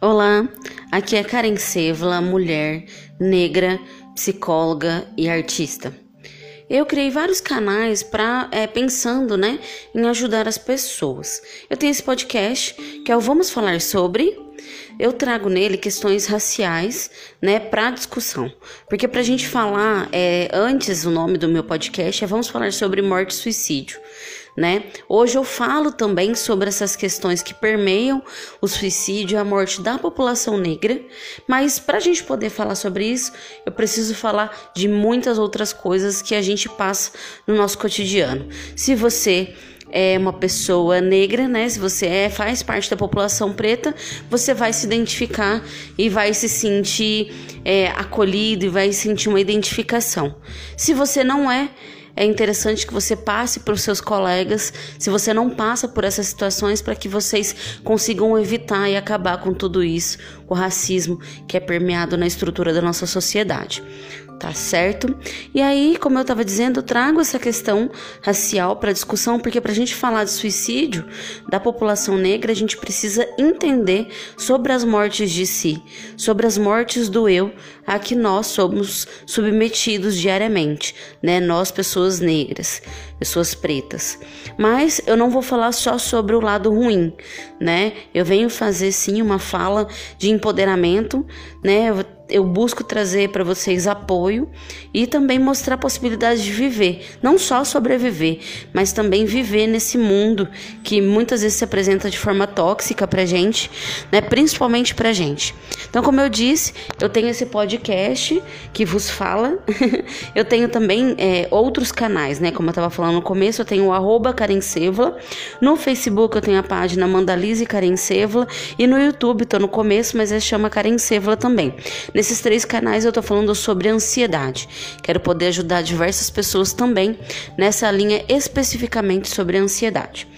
Olá, aqui é Karen Sevla, mulher, negra, psicóloga e artista. Eu criei vários canais para é, pensando, né, em ajudar as pessoas. Eu tenho esse podcast que é o Vamos Falar sobre. Eu trago nele questões raciais, né, para discussão. Porque para a gente falar, é, antes o nome do meu podcast é Vamos Falar sobre Morte e Suicídio né? Hoje eu falo também sobre essas questões que permeiam o suicídio e a morte da população negra, mas para a gente poder falar sobre isso, eu preciso falar de muitas outras coisas que a gente passa no nosso cotidiano. Se você é uma pessoa negra, né? Se você é, faz parte da população preta, você vai se identificar e vai se sentir é, acolhido e vai sentir uma identificação. Se você não é, é interessante que você passe para os seus colegas, se você não passa por essas situações, para que vocês consigam evitar e acabar com tudo isso, o racismo que é permeado na estrutura da nossa sociedade tá certo? E aí, como eu estava dizendo, eu trago essa questão racial para discussão, porque para a gente falar de suicídio da população negra, a gente precisa entender sobre as mortes de si, sobre as mortes do eu, a que nós somos submetidos diariamente, né? Nós, pessoas negras, pessoas pretas. Mas eu não vou falar só sobre o lado ruim, né? Eu venho fazer sim uma fala de empoderamento, né? Eu eu busco trazer para vocês apoio e também mostrar a possibilidade de viver, não só sobreviver, mas também viver nesse mundo que muitas vezes se apresenta de forma tóxica para gente, né? Principalmente para gente. Então, como eu disse, eu tenho esse podcast que vos fala. eu tenho também é, outros canais, né? Como eu estava falando no começo, eu tenho o arroba Karen Sevla. No Facebook eu tenho a página Mandalize Karen Sevla. E no YouTube, tô no começo, mas ele chama Karen Sevla também. Nesses três canais eu tô falando sobre ansiedade. Quero poder ajudar diversas pessoas também nessa linha especificamente sobre ansiedade.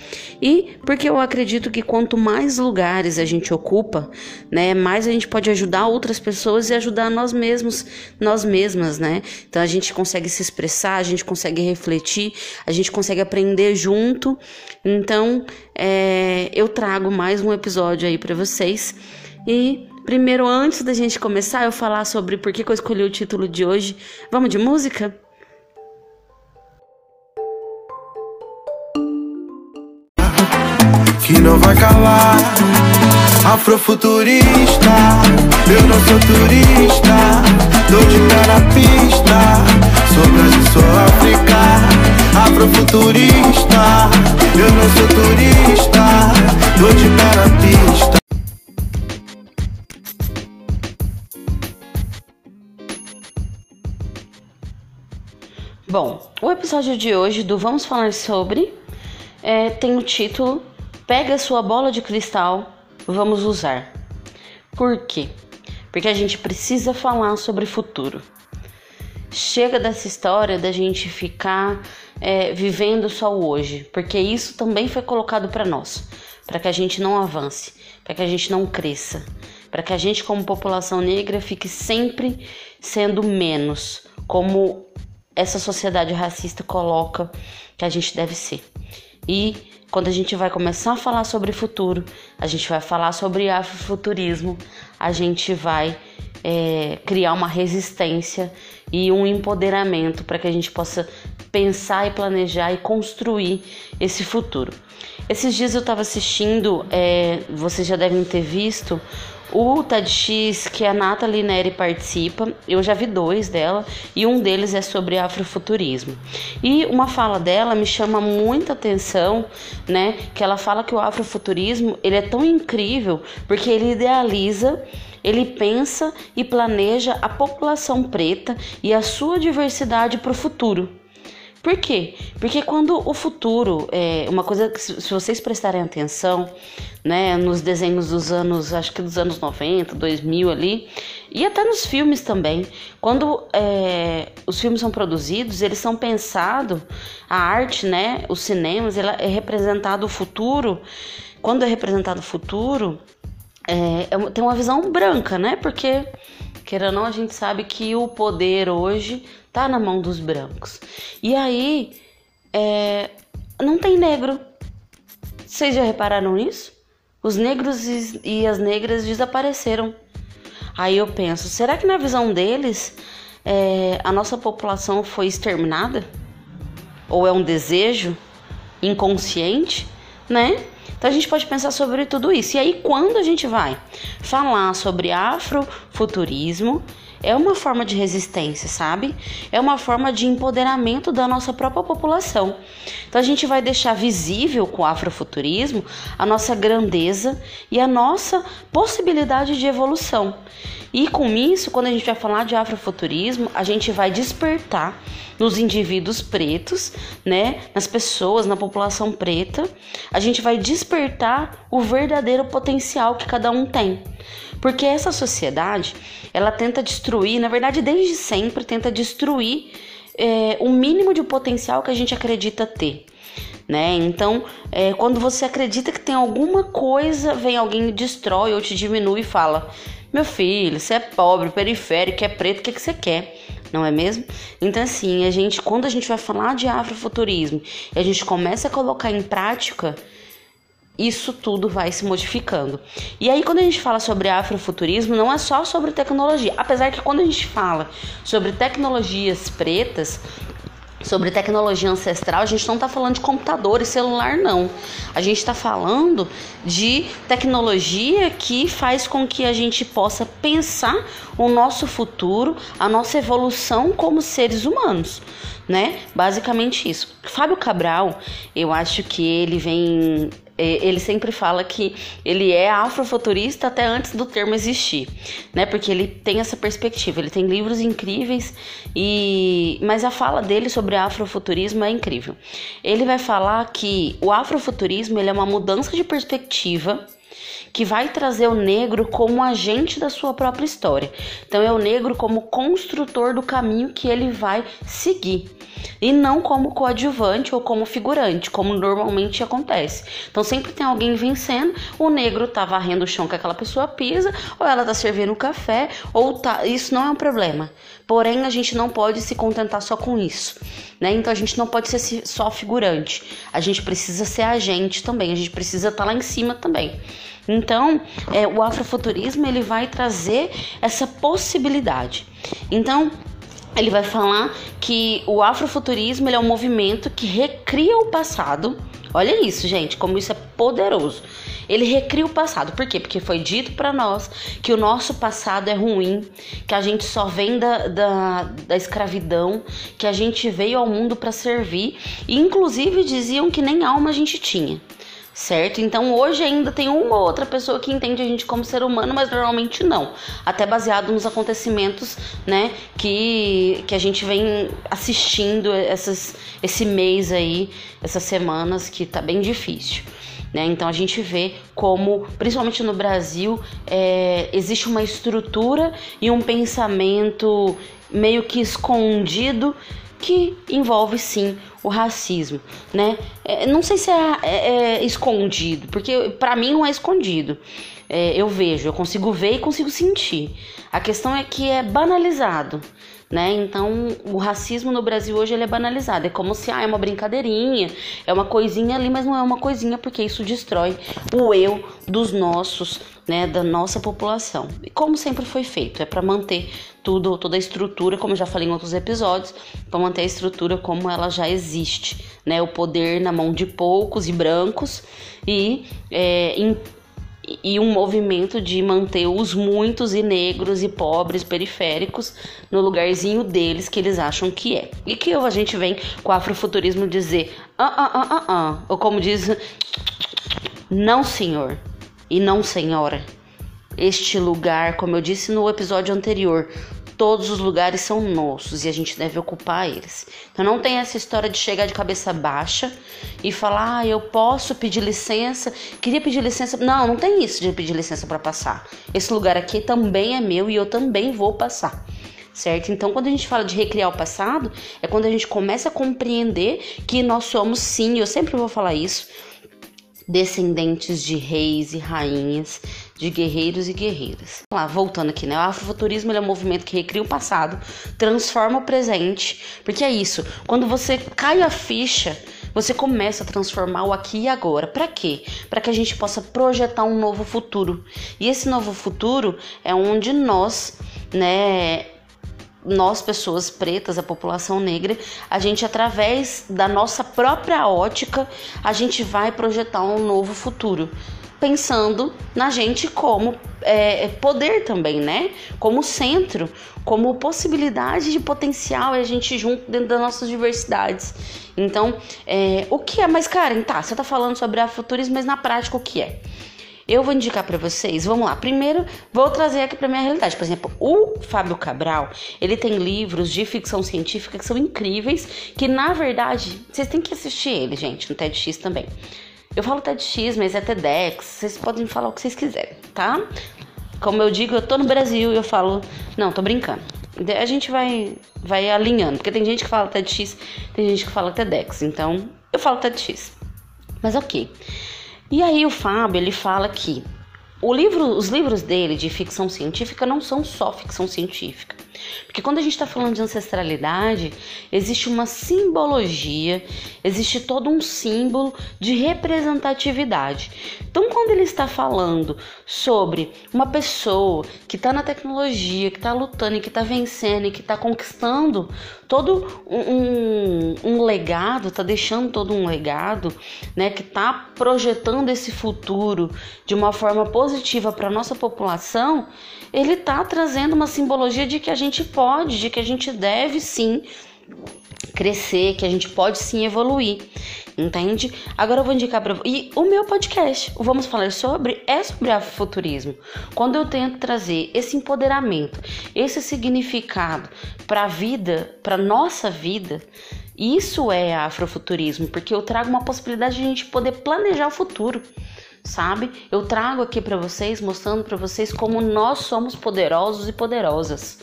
E porque eu acredito que quanto mais lugares a gente ocupa, né, mais a gente pode ajudar outras pessoas e ajudar nós mesmos, nós mesmas, né? Então a gente consegue se expressar, a gente consegue refletir, a gente consegue aprender junto. Então é, eu trago mais um episódio aí para vocês e Primeiro, antes da gente começar, eu falar sobre por que, eu escolhi o título de hoje. Vamos de música? Que não vai calar, afrofuturista. Eu não sou turista, dou de pé na pista. Sou Brasil, sou África, afrofuturista. Eu não sou turista, dou de pé na pista. Bom, o episódio de hoje do Vamos Falar Sobre é, tem o título Pega sua bola de cristal, vamos usar. Por quê? Porque a gente precisa falar sobre futuro. Chega dessa história da gente ficar é, vivendo só o hoje, porque isso também foi colocado para nós, para que a gente não avance, para que a gente não cresça, para que a gente, como população negra, fique sempre sendo menos, como essa sociedade racista coloca que a gente deve ser. E quando a gente vai começar a falar sobre futuro, a gente vai falar sobre afrofuturismo, a gente vai é, criar uma resistência e um empoderamento para que a gente possa pensar e planejar e construir esse futuro. Esses dias eu estava assistindo, é, vocês já devem ter visto, o TEDx que a Nathalie Neri participa, eu já vi dois dela e um deles é sobre afrofuturismo. E uma fala dela me chama muita atenção, né? Que ela fala que o afrofuturismo ele é tão incrível porque ele idealiza ele pensa e planeja a população preta e a sua diversidade para o futuro. Por quê? Porque quando o futuro, é uma coisa que se vocês prestarem atenção, né, nos desenhos dos anos, acho que dos anos 90, 2000 ali, e até nos filmes também, quando é, os filmes são produzidos, eles são pensados, a arte, né, os cinemas, ela é representado o futuro, quando é representado o futuro, é, é, tem uma visão branca, né, porque, queira ou não, a gente sabe que o poder hoje tá na mão dos brancos. E aí, é, não tem negro. Vocês já repararam nisso? Os negros e as negras desapareceram. Aí eu penso, será que na visão deles é, a nossa população foi exterminada? Ou é um desejo inconsciente, né? Então a gente pode pensar sobre tudo isso. E aí, quando a gente vai falar sobre afrofuturismo, é uma forma de resistência, sabe? É uma forma de empoderamento da nossa própria população. Então a gente vai deixar visível com o afrofuturismo a nossa grandeza e a nossa possibilidade de evolução. E com isso, quando a gente vai falar de afrofuturismo, a gente vai despertar nos indivíduos pretos, né, nas pessoas, na população preta, a gente vai despertar o verdadeiro potencial que cada um tem. Porque essa sociedade, ela tenta destruir, na verdade, desde sempre, tenta destruir é, o mínimo de potencial que a gente acredita ter. Né? Então, é, quando você acredita que tem alguma coisa, vem alguém e destrói ou te diminui e fala: Meu filho, você é pobre, periférico, é preto, o que, que você quer? Não é mesmo? Então, assim, a gente, quando a gente vai falar de afrofuturismo e a gente começa a colocar em prática isso tudo vai se modificando. E aí, quando a gente fala sobre afrofuturismo, não é só sobre tecnologia. Apesar que quando a gente fala sobre tecnologias pretas, sobre tecnologia ancestral, a gente não está falando de computador e celular, não. A gente está falando de tecnologia que faz com que a gente possa pensar o nosso futuro, a nossa evolução como seres humanos, né? Basicamente isso. Fábio Cabral, eu acho que ele vem ele sempre fala que ele é afrofuturista até antes do termo existir, né? Porque ele tem essa perspectiva, ele tem livros incríveis e mas a fala dele sobre afrofuturismo é incrível. Ele vai falar que o afrofuturismo ele é uma mudança de perspectiva que vai trazer o negro como agente da sua própria história. Então é o negro como construtor do caminho que ele vai seguir e não como coadjuvante ou como figurante, como normalmente acontece. Então sempre tem alguém vencendo, o negro tá varrendo o chão que aquela pessoa pisa, ou ela tá servindo café, ou tá, isso não é um problema. Porém, a gente não pode se contentar só com isso, né? Então a gente não pode ser só figurante. A gente precisa ser agente também, a gente precisa estar tá lá em cima também. Então, é, o afrofuturismo ele vai trazer essa possibilidade. Então, ele vai falar que o afrofuturismo é um movimento que recria o passado. Olha isso, gente, como isso é poderoso. Ele recria o passado. Por quê? Porque foi dito para nós que o nosso passado é ruim, que a gente só vem da, da, da escravidão, que a gente veio ao mundo para servir. E, inclusive, diziam que nem alma a gente tinha certo? Então hoje ainda tem uma ou outra pessoa que entende a gente como ser humano, mas normalmente não. Até baseado nos acontecimentos, né, que, que a gente vem assistindo essas, esse mês aí, essas semanas que tá bem difícil. Né? Então a gente vê como, principalmente no Brasil, é, existe uma estrutura e um pensamento meio que escondido que envolve sim o racismo, né? É, não sei se é, é, é escondido, porque para mim não é escondido. É, eu vejo, eu consigo ver e consigo sentir. A questão é que é banalizado. Né? Então, o racismo no Brasil hoje ele é banalizado. É como se ah, é uma brincadeirinha, é uma coisinha ali, mas não é uma coisinha porque isso destrói o eu dos nossos, né, da nossa população. E como sempre foi feito, é para manter tudo, toda a estrutura, como eu já falei em outros episódios, para manter a estrutura como ela já existe, né? O poder na mão de poucos e brancos e é, em e um movimento de manter os muitos e negros e pobres periféricos no lugarzinho deles que eles acham que é. E que a gente vem com o afrofuturismo dizer, ah, ah, ah, ah, ah, ou como diz, não senhor e não senhora. Este lugar, como eu disse no episódio anterior, todos os lugares são nossos e a gente deve ocupar eles. Então não tem essa história de chegar de cabeça baixa e falar, ah, eu posso pedir licença, queria pedir licença. Não, não tem isso de pedir licença para passar. Esse lugar aqui também é meu e eu também vou passar. Certo? Então, quando a gente fala de recriar o passado, é quando a gente começa a compreender que nós somos sim, eu sempre vou falar isso, descendentes de reis e rainhas, de guerreiros e guerreiras. Lá, voltando aqui, né? O afrofuturismo é um movimento que recria o passado, transforma o presente, porque é isso. Quando você cai a ficha você começa a transformar o aqui e agora. Para quê? Para que a gente possa projetar um novo futuro. E esse novo futuro é onde nós, né, nós, pessoas pretas, a população negra, a gente, através da nossa própria ótica, a gente vai projetar um novo futuro. Pensando na gente como é, poder também, né? Como centro, como possibilidade de potencial e a gente junto dentro das nossas diversidades. Então, é, o que é? Mas, Karen, tá, você tá falando sobre afuturismo, mas na prática o que é? Eu vou indicar para vocês, vamos lá. Primeiro, vou trazer aqui para minha realidade. Por exemplo, o Fábio Cabral, ele tem livros de ficção científica que são incríveis, que na verdade, vocês têm que assistir ele, gente, no TEDx também. Eu falo TEDx, mas é TEDx, vocês podem falar o que vocês quiserem, tá? Como eu digo, eu tô no Brasil e eu falo, não, tô brincando. A gente vai vai alinhando, porque tem gente que fala TEDx, tem gente que fala TEDx, então eu falo TEDx. Mas ok. E aí o Fábio ele fala que livro, os livros dele de ficção científica não são só ficção científica. Porque quando a gente está falando de ancestralidade, existe uma simbologia, existe todo um símbolo de representatividade. Então, quando ele está falando sobre uma pessoa que está na tecnologia, que está lutando e que está vencendo e que está conquistando todo um, um, legado, está deixando todo um legado, né, que está projetando esse futuro de uma forma positiva para a nossa população, ele está trazendo uma simbologia de que a gente pode, de que a gente deve sim crescer, que a gente pode sim evoluir. Entende? Agora eu vou indicar para E o meu podcast, o Vamos Falar Sobre, é sobre afrofuturismo. Quando eu tento trazer esse empoderamento, esse significado para a vida, para nossa vida, isso é afrofuturismo, porque eu trago uma possibilidade de a gente poder planejar o futuro sabe? Eu trago aqui para vocês, mostrando para vocês como nós somos poderosos e poderosas.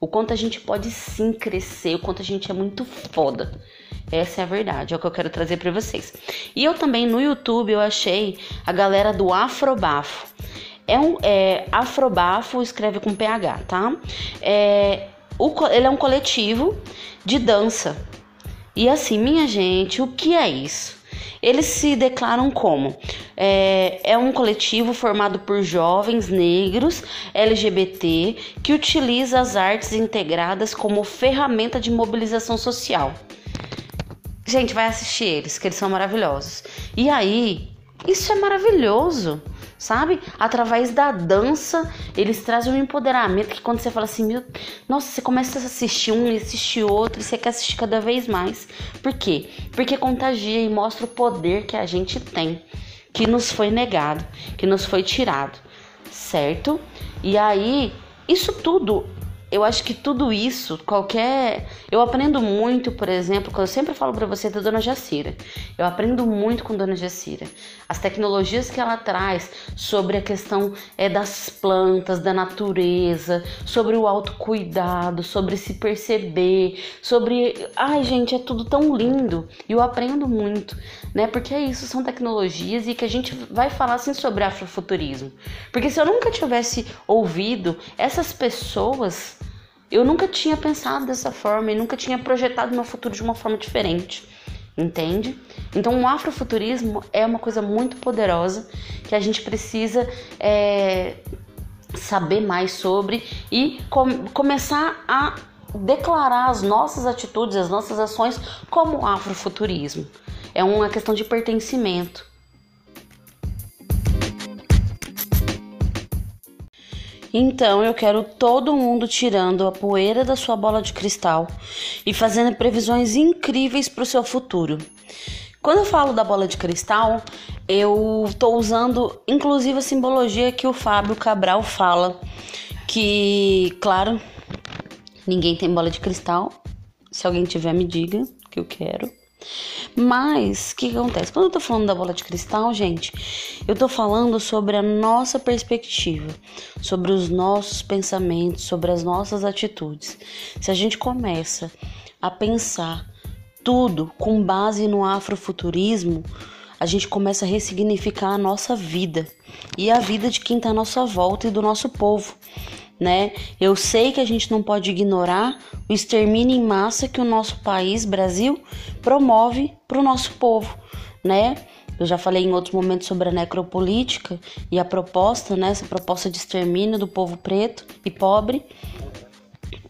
O quanto a gente pode sim crescer, o quanto a gente é muito foda. Essa é a verdade, é o que eu quero trazer para vocês. E eu também no YouTube eu achei a galera do Afrobafo. É um é, Afrobafo, escreve com PH, tá? É, o, ele é um coletivo de dança. E assim, minha gente, o que é isso? Eles se declaram como é, é um coletivo formado por jovens negros LGBT que utiliza as artes integradas como ferramenta de mobilização social. Gente, vai assistir eles, que eles são maravilhosos. E aí, isso é maravilhoso sabe? Através da dança, eles trazem um empoderamento que quando você fala assim, meu, nossa, você começa a assistir um e assistir outro, e você quer assistir cada vez mais. Por quê? Porque contagia e mostra o poder que a gente tem, que nos foi negado, que nos foi tirado, certo? E aí, isso tudo eu acho que tudo isso, qualquer. Eu aprendo muito, por exemplo, quando eu sempre falo para você da Dona Jacira. Eu aprendo muito com Dona Jacira. As tecnologias que ela traz sobre a questão é, das plantas, da natureza, sobre o autocuidado, sobre se perceber, sobre. Ai, gente, é tudo tão lindo. E eu aprendo muito, né? Porque é isso, são tecnologias e que a gente vai falar assim sobre afrofuturismo. Porque se eu nunca tivesse ouvido essas pessoas eu nunca tinha pensado dessa forma e nunca tinha projetado meu futuro de uma forma diferente, entende? Então, o afrofuturismo é uma coisa muito poderosa que a gente precisa é, saber mais sobre e com, começar a declarar as nossas atitudes, as nossas ações como afrofuturismo. É uma questão de pertencimento. Então eu quero todo mundo tirando a poeira da sua bola de cristal e fazendo previsões incríveis para o seu futuro. Quando eu falo da bola de cristal, eu estou usando inclusive a simbologia que o Fábio Cabral fala, que, claro, ninguém tem bola de cristal. Se alguém tiver, me diga que eu quero. Mas o que, que acontece? Quando eu tô falando da bola de cristal, gente, eu tô falando sobre a nossa perspectiva, sobre os nossos pensamentos, sobre as nossas atitudes. Se a gente começa a pensar tudo com base no afrofuturismo, a gente começa a ressignificar a nossa vida e a vida de quem está à nossa volta e do nosso povo. Né? Eu sei que a gente não pode ignorar o extermínio em massa que o nosso país, Brasil, promove para o nosso povo, né? Eu já falei em outros momentos sobre a necropolítica e a proposta, né? Essa proposta de extermínio do povo preto e pobre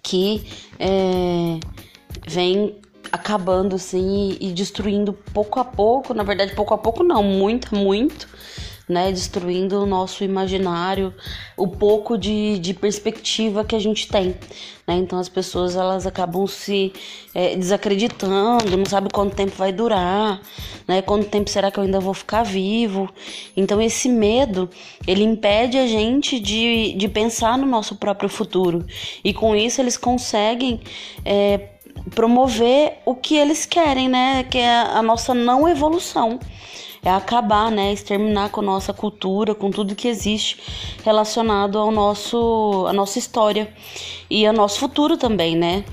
que é, vem acabando assim e, e destruindo pouco a pouco, na verdade pouco a pouco não, muito, muito, né, destruindo o nosso imaginário, o pouco de, de perspectiva que a gente tem, né? Então as pessoas elas acabam se é, desacreditando, não sabe quanto tempo vai durar, né? Quanto tempo será que eu ainda vou ficar vivo? Então esse medo ele impede a gente de, de pensar no nosso próprio futuro e com isso eles conseguem é, promover o que eles querem, né? Que é a nossa não evolução. É acabar, né? Exterminar com a nossa cultura, com tudo que existe relacionado ao nosso, a nossa história e ao nosso futuro também, né?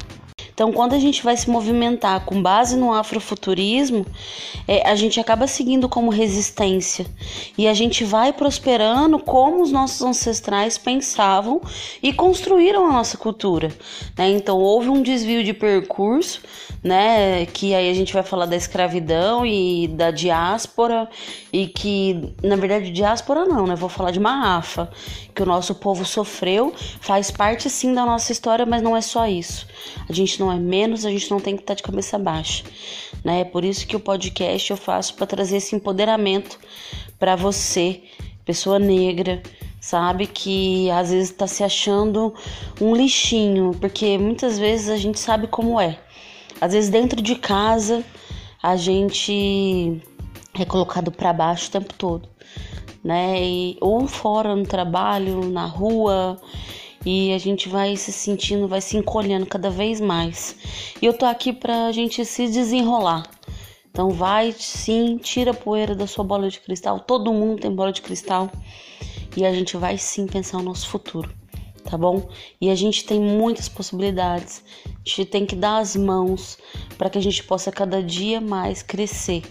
Então, quando a gente vai se movimentar com base no afrofuturismo, é, a gente acaba seguindo como resistência e a gente vai prosperando como os nossos ancestrais pensavam e construíram a nossa cultura. Né? Então, houve um desvio de percurso, né? Que aí a gente vai falar da escravidão e da diáspora e que, na verdade, diáspora não, né? Vou falar de Mahafa, que o nosso povo sofreu, faz parte sim da nossa história, mas não é só isso. A gente não é menos, a gente não tem que estar de cabeça baixa, né? É por isso que o podcast eu faço para trazer esse empoderamento para você, pessoa negra, sabe? Que às vezes está se achando um lixinho, porque muitas vezes a gente sabe como é. Às vezes dentro de casa a gente é colocado para baixo o tempo todo né? E, ou fora no trabalho, na rua, e a gente vai se sentindo, vai se encolhendo cada vez mais. E eu tô aqui pra gente se desenrolar. Então vai sim, tira a poeira da sua bola de cristal. Todo mundo tem bola de cristal. E a gente vai sim pensar o nosso futuro, tá bom? E a gente tem muitas possibilidades. A gente tem que dar as mãos para que a gente possa cada dia mais crescer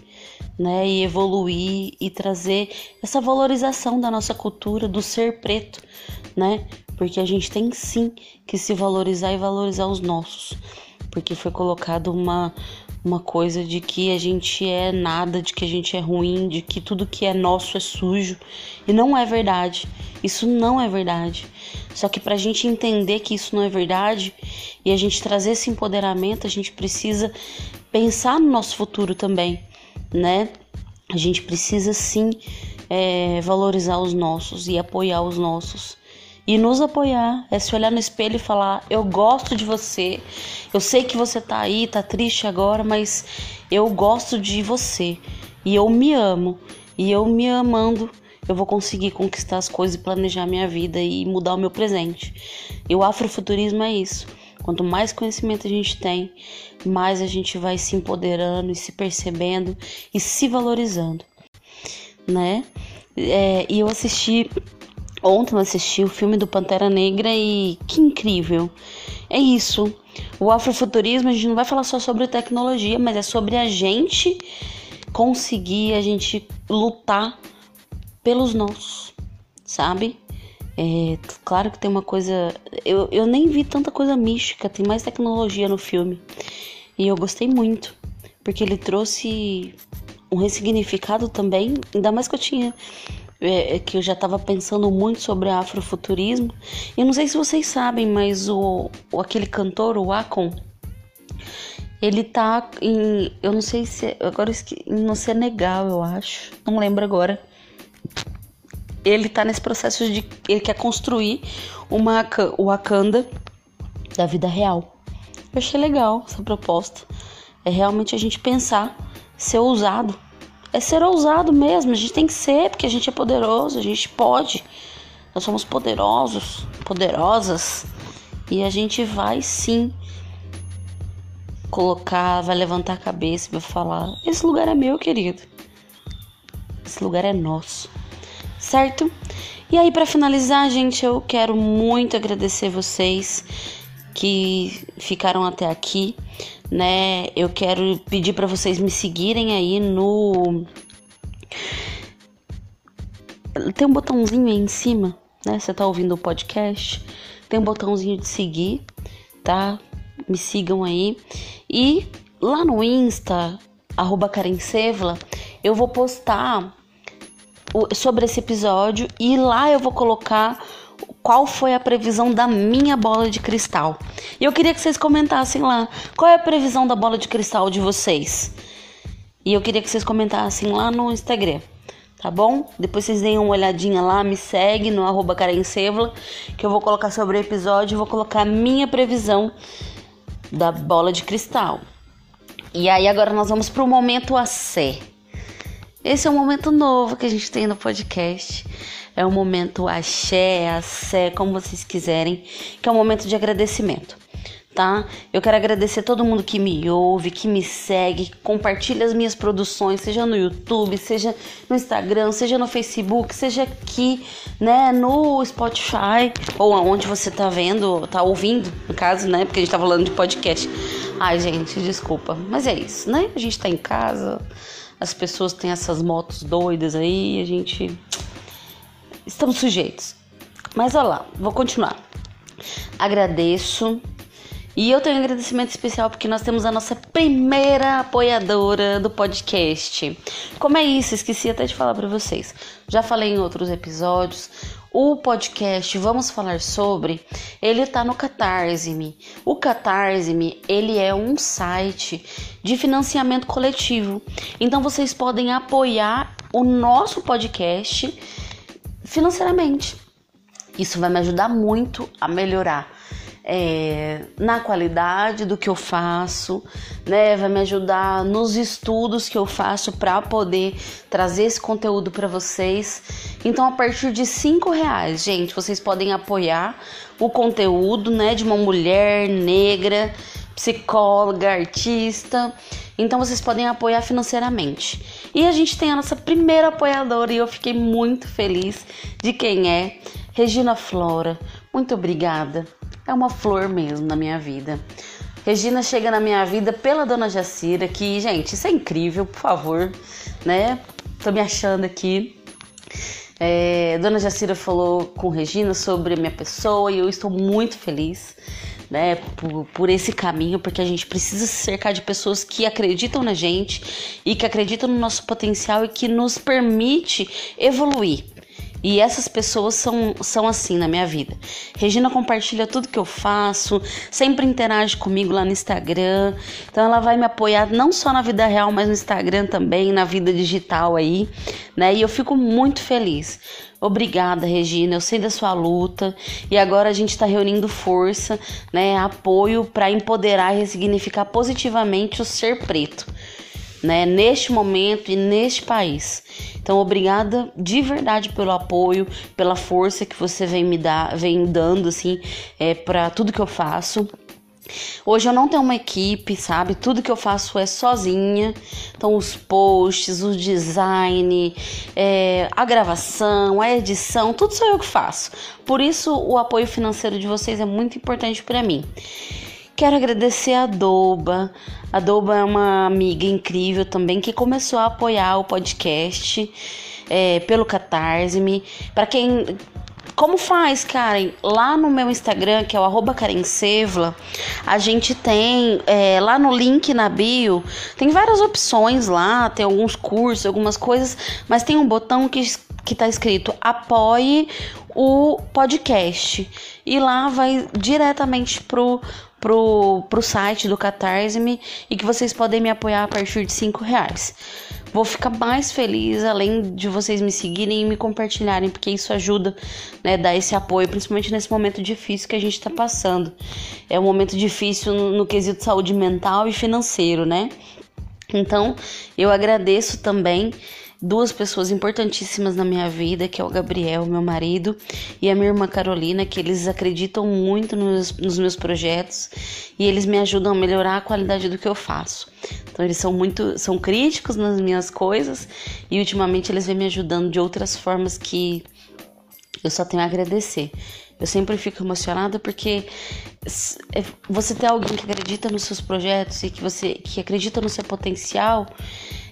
né, e evoluir e trazer essa valorização da nossa cultura, do ser preto, né? Porque a gente tem sim que se valorizar e valorizar os nossos, porque foi colocado uma uma coisa de que a gente é nada, de que a gente é ruim, de que tudo que é nosso é sujo. E não é verdade. Isso não é verdade. Só que para a gente entender que isso não é verdade e a gente trazer esse empoderamento, a gente precisa pensar no nosso futuro também né? A gente precisa sim é, valorizar os nossos e apoiar os nossos. E nos apoiar é se olhar no espelho e falar: Eu gosto de você, eu sei que você tá aí, tá triste agora, mas eu gosto de você e eu me amo. E eu me amando, eu vou conseguir conquistar as coisas e planejar minha vida e mudar o meu presente. E o afrofuturismo é isso. Quanto mais conhecimento a gente tem, mais a gente vai se empoderando e se percebendo e se valorizando, né? É, e eu assisti ontem eu assisti o filme do Pantera Negra e que incrível! É isso. O afrofuturismo a gente não vai falar só sobre tecnologia, mas é sobre a gente conseguir, a gente lutar pelos nossos, sabe? É, claro que tem uma coisa. Eu, eu nem vi tanta coisa mística, tem mais tecnologia no filme. E eu gostei muito, porque ele trouxe um ressignificado também, ainda mais que eu tinha. É, é que eu já estava pensando muito sobre afrofuturismo. Eu não sei se vocês sabem, mas o, o aquele cantor, o Akon, ele tá em. Eu não sei se. Agora no Senegal, eu acho. Não lembro agora ele tá nesse processo de ele quer construir uma o Wakanda da vida real. Eu achei legal essa proposta. É realmente a gente pensar, ser ousado. É ser ousado mesmo, a gente tem que ser, porque a gente é poderoso, a gente pode. Nós somos poderosos, poderosas. E a gente vai sim colocar, vai levantar a cabeça e vai falar: esse lugar é meu, querido. Esse lugar é nosso certo? E aí, para finalizar, gente, eu quero muito agradecer vocês que ficaram até aqui, né? Eu quero pedir para vocês me seguirem aí no tem um botãozinho aí em cima, né? Você tá ouvindo o podcast? tem um botãozinho de seguir, tá? Me sigam aí. E lá no Insta, arroba Karen Sevla, eu vou postar sobre esse episódio e lá eu vou colocar qual foi a previsão da minha bola de cristal. E eu queria que vocês comentassem lá qual é a previsão da bola de cristal de vocês. E eu queria que vocês comentassem lá no Instagram, tá bom? Depois vocês deem uma olhadinha lá, me segue no arroba que eu vou colocar sobre o episódio, vou colocar a minha previsão da bola de cristal. E aí agora nós vamos pro momento AC. Esse é um momento novo que a gente tem no podcast. É um momento axé, axé, como vocês quiserem, que é um momento de agradecimento, tá? Eu quero agradecer todo mundo que me ouve, que me segue, que compartilha as minhas produções, seja no YouTube, seja no Instagram, seja no Facebook, seja aqui, né, no Spotify, ou aonde você tá vendo, tá ouvindo, no caso, né, porque a gente tá falando de podcast. Ai, gente, desculpa, mas é isso, né? A gente tá em casa, as pessoas têm essas motos doidas aí, a gente estamos sujeitos. Mas olha lá, vou continuar. Agradeço. E eu tenho um agradecimento especial porque nós temos a nossa primeira apoiadora do podcast. Como é isso? Esqueci até de falar para vocês. Já falei em outros episódios. O podcast Vamos Falar Sobre, ele tá no Catarse-me. O Catarse-me, ele é um site de financiamento coletivo. Então vocês podem apoiar o nosso podcast financeiramente. Isso vai me ajudar muito a melhorar é, na qualidade do que eu faço, né? Vai me ajudar nos estudos que eu faço para poder trazer esse conteúdo para vocês. Então, a partir de cinco reais, gente, vocês podem apoiar o conteúdo, né, de uma mulher negra, psicóloga, artista. Então, vocês podem apoiar financeiramente. E a gente tem a nossa primeira apoiadora e eu fiquei muito feliz de quem é. Regina Flora, muito obrigada. É uma flor mesmo na minha vida. Regina chega na minha vida pela dona Jacira, que, gente, isso é incrível, por favor, né? Tô me achando aqui. É, dona Jacira falou com Regina sobre a minha pessoa e eu estou muito feliz né, por, por esse caminho, porque a gente precisa se cercar de pessoas que acreditam na gente e que acreditam no nosso potencial e que nos permite evoluir. E essas pessoas são, são assim na minha vida. Regina compartilha tudo que eu faço, sempre interage comigo lá no Instagram. Então ela vai me apoiar não só na vida real, mas no Instagram também, na vida digital aí, né? E eu fico muito feliz. Obrigada, Regina. Eu sei da sua luta e agora a gente está reunindo força, né, apoio para empoderar e ressignificar positivamente o ser preto, né, neste momento e neste país. Então, obrigada de verdade pelo apoio, pela força que você vem me dar, vem dando assim, é, para tudo que eu faço. Hoje eu não tenho uma equipe, sabe? Tudo que eu faço é sozinha. Então, os posts, o design, é, a gravação, a edição, tudo sou eu que faço. Por isso, o apoio financeiro de vocês é muito importante para mim. Quero agradecer a Doba. A Doba é uma amiga incrível também que começou a apoiar o podcast é, pelo Catarse-me. Para quem como faz, Karen? Lá no meu Instagram, que é o arroba Sevla, a gente tem é, lá no link na bio, tem várias opções lá, tem alguns cursos, algumas coisas, mas tem um botão que, que tá escrito apoie o podcast. E lá vai diretamente pro, pro, pro site do Catarse-me e que vocês podem me apoiar a partir de 5 reais. Vou ficar mais feliz além de vocês me seguirem e me compartilharem, porque isso ajuda, né, dar esse apoio, principalmente nesse momento difícil que a gente está passando. É um momento difícil no, no quesito saúde mental e financeiro, né? Então, eu agradeço também duas pessoas importantíssimas na minha vida, que é o Gabriel, meu marido, e a minha irmã Carolina, que eles acreditam muito nos, nos, meus projetos e eles me ajudam a melhorar a qualidade do que eu faço. Então eles são muito, são críticos nas minhas coisas e ultimamente eles vêm me ajudando de outras formas que eu só tenho a agradecer. Eu sempre fico emocionada porque é, você ter alguém que acredita nos seus projetos e que você que acredita no seu potencial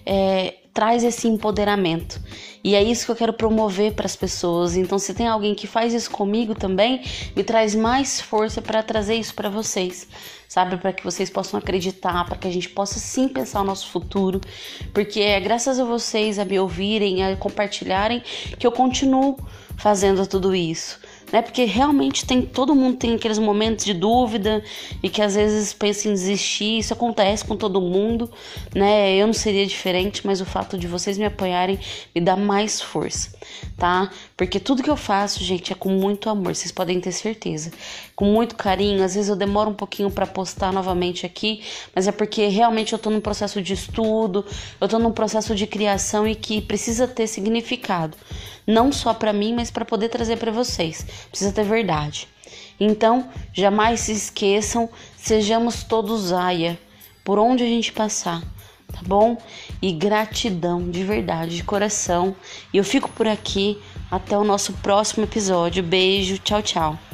é, traz esse empoderamento. E é isso que eu quero promover para as pessoas. Então, se tem alguém que faz isso comigo também, me traz mais força para trazer isso para vocês, sabe? Para que vocês possam acreditar, para que a gente possa sim pensar o nosso futuro, porque é graças a vocês a me ouvirem, a compartilharem, que eu continuo fazendo tudo isso né? Porque realmente tem todo mundo tem aqueles momentos de dúvida e que às vezes pensa em desistir. Isso acontece com todo mundo, né? Eu não seria diferente, mas o fato de vocês me apoiarem me dá mais força, tá? Porque tudo que eu faço, gente, é com muito amor, vocês podem ter certeza. Com muito carinho, às vezes eu demoro um pouquinho para postar novamente aqui, mas é porque realmente eu tô num processo de estudo, eu tô num processo de criação e que precisa ter significado não só para mim, mas para poder trazer para vocês. Precisa ter verdade. Então, jamais se esqueçam, sejamos todos aia por onde a gente passar, tá bom? E gratidão de verdade, de coração. E eu fico por aqui até o nosso próximo episódio. Beijo, tchau, tchau.